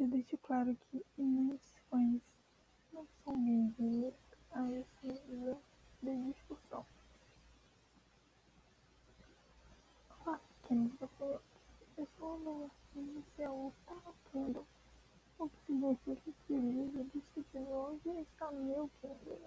Eu deixo claro que meus fãs não são bem-vindos a esse nível de discussão. Olá, pequenos gafanhotos. Eu sou a nova inicial Tarapando, o que significa que o livro discutido hoje está meu querido.